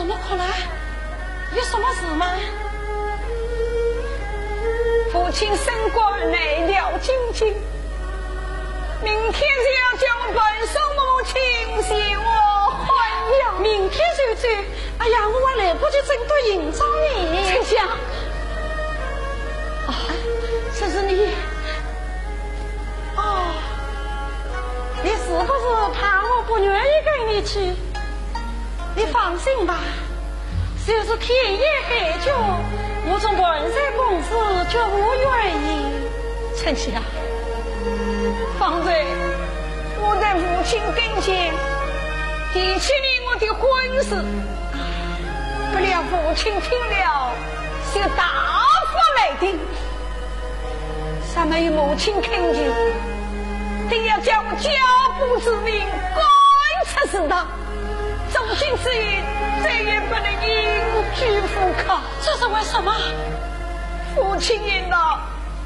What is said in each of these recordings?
怎么可能？有什么事吗？父亲升官来了京京，明天就要叫本生母亲谢我欢迎。明天就走？哎呀，我还来不及整多迎着你。丞相，啊，这是你。哦，你是不是怕我不愿意跟你去？你放心吧，就是天也海角，我从文山公子绝无愿意。丞相，方才我在母亲跟前提起了我的婚事，不料父亲听了就大发雷霆，尚没有母亲恳求，定要将我交部之命赶出祠堂。从今之日，再也不能隐居赴考。这是为什么？父亲言道：“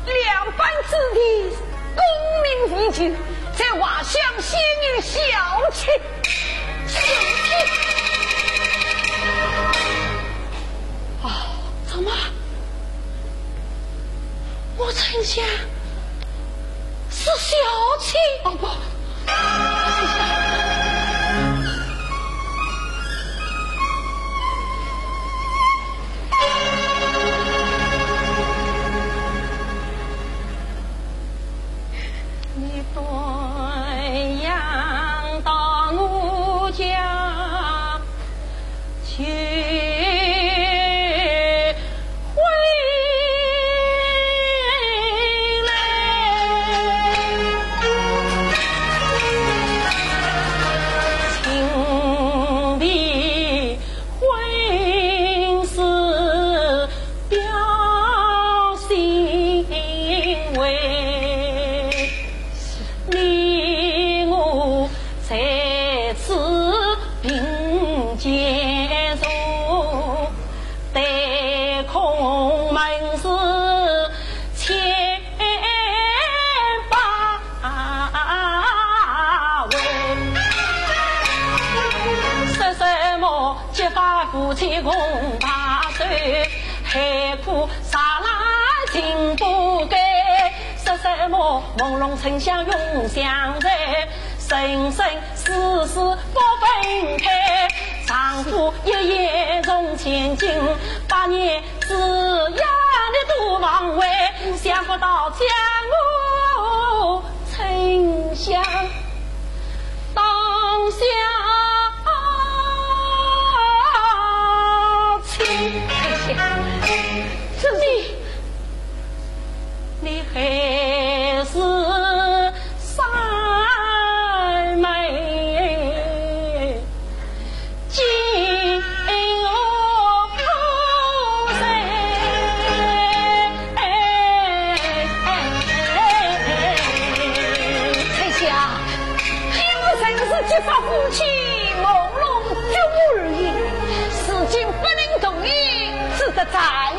两班子弟功名已就，在瓦乡仙女小妾，小妾。啊，怎么？我丞相是小妾？哦不，朦胧沉香永相随，生生世世不分开。丈夫一夜重千金，八年之痒的多忘怀，想不到将我沉香当下。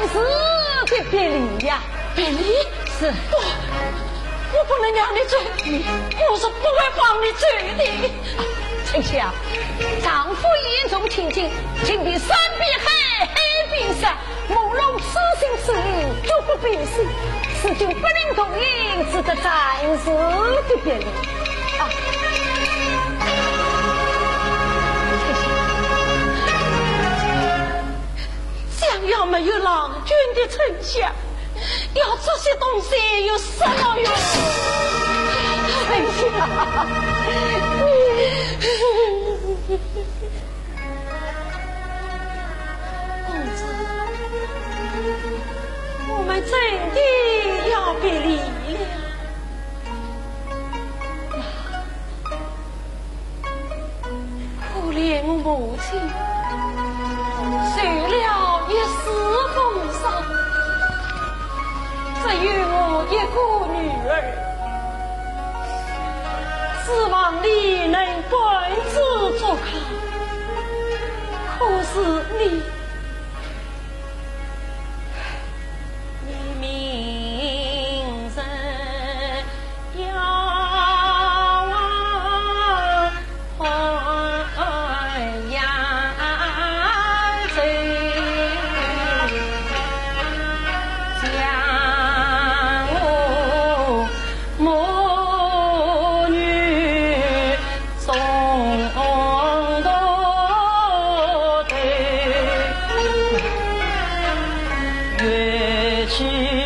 暂时的别离呀，别离。是，不，我不能让你走，我是不会放你走的。丞相，丈夫眼中亲情，请你山比海，海比山，朦胧痴心之意，绝不变心。此今不能同意，只得暂时的别离。啊，丞相。要这些东西有什么用？丞相，公子，我们真的要别离了。可怜母亲，有我一个女儿，指望你能管子作考。可是，你月起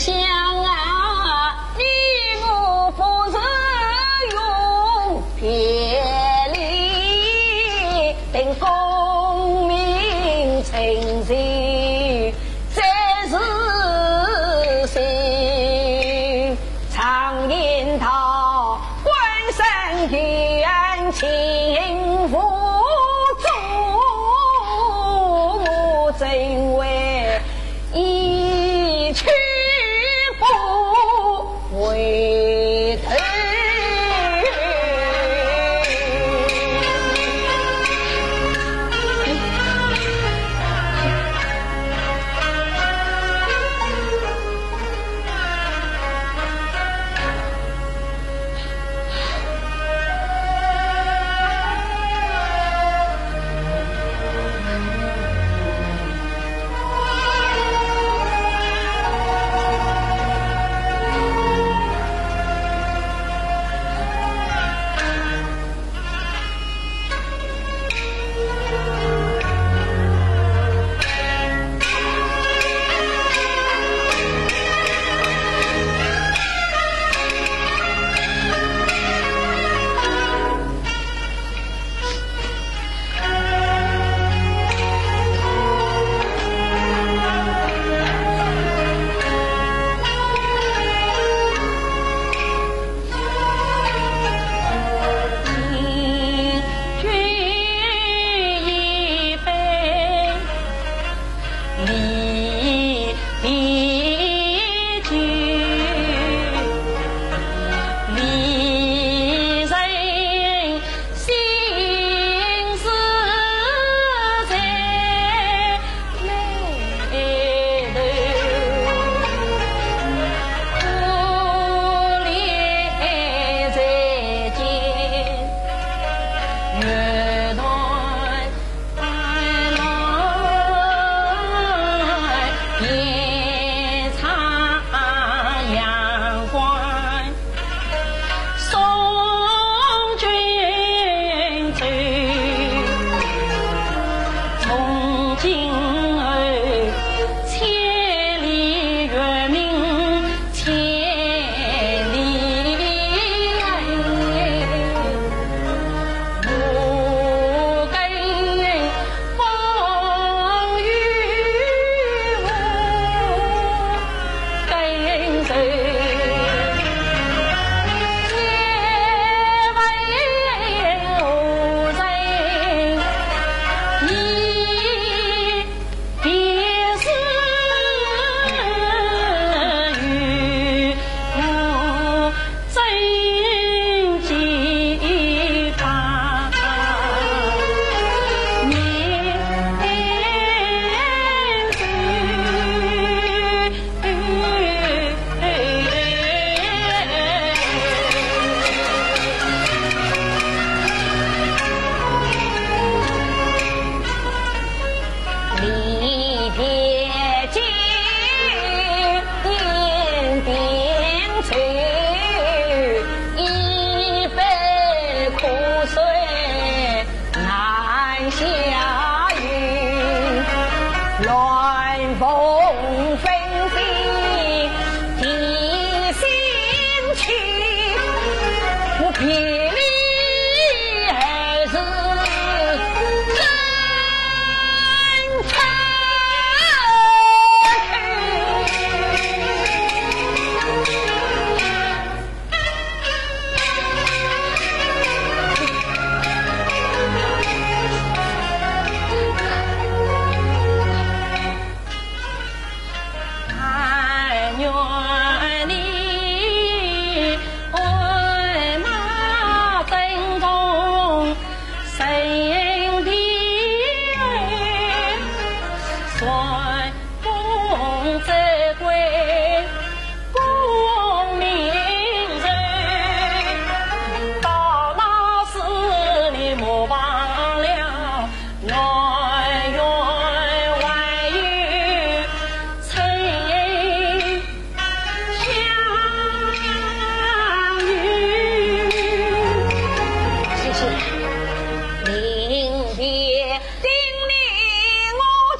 香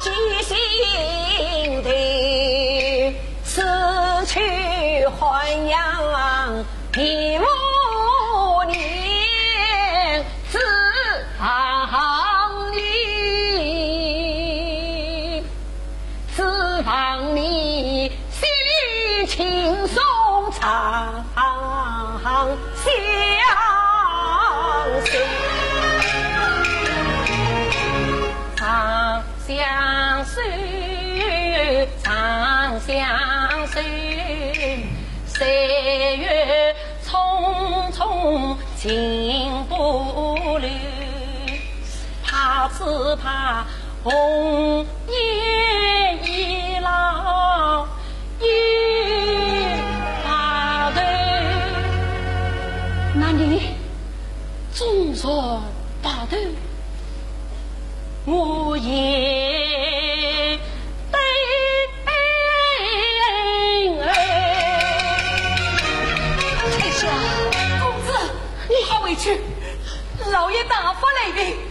记心头，此去还阳一目。手长相守，岁月匆匆情不留，怕只怕红颜易老，又白头。那你，终若白头，我也。baby.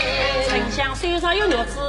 身上有鸟子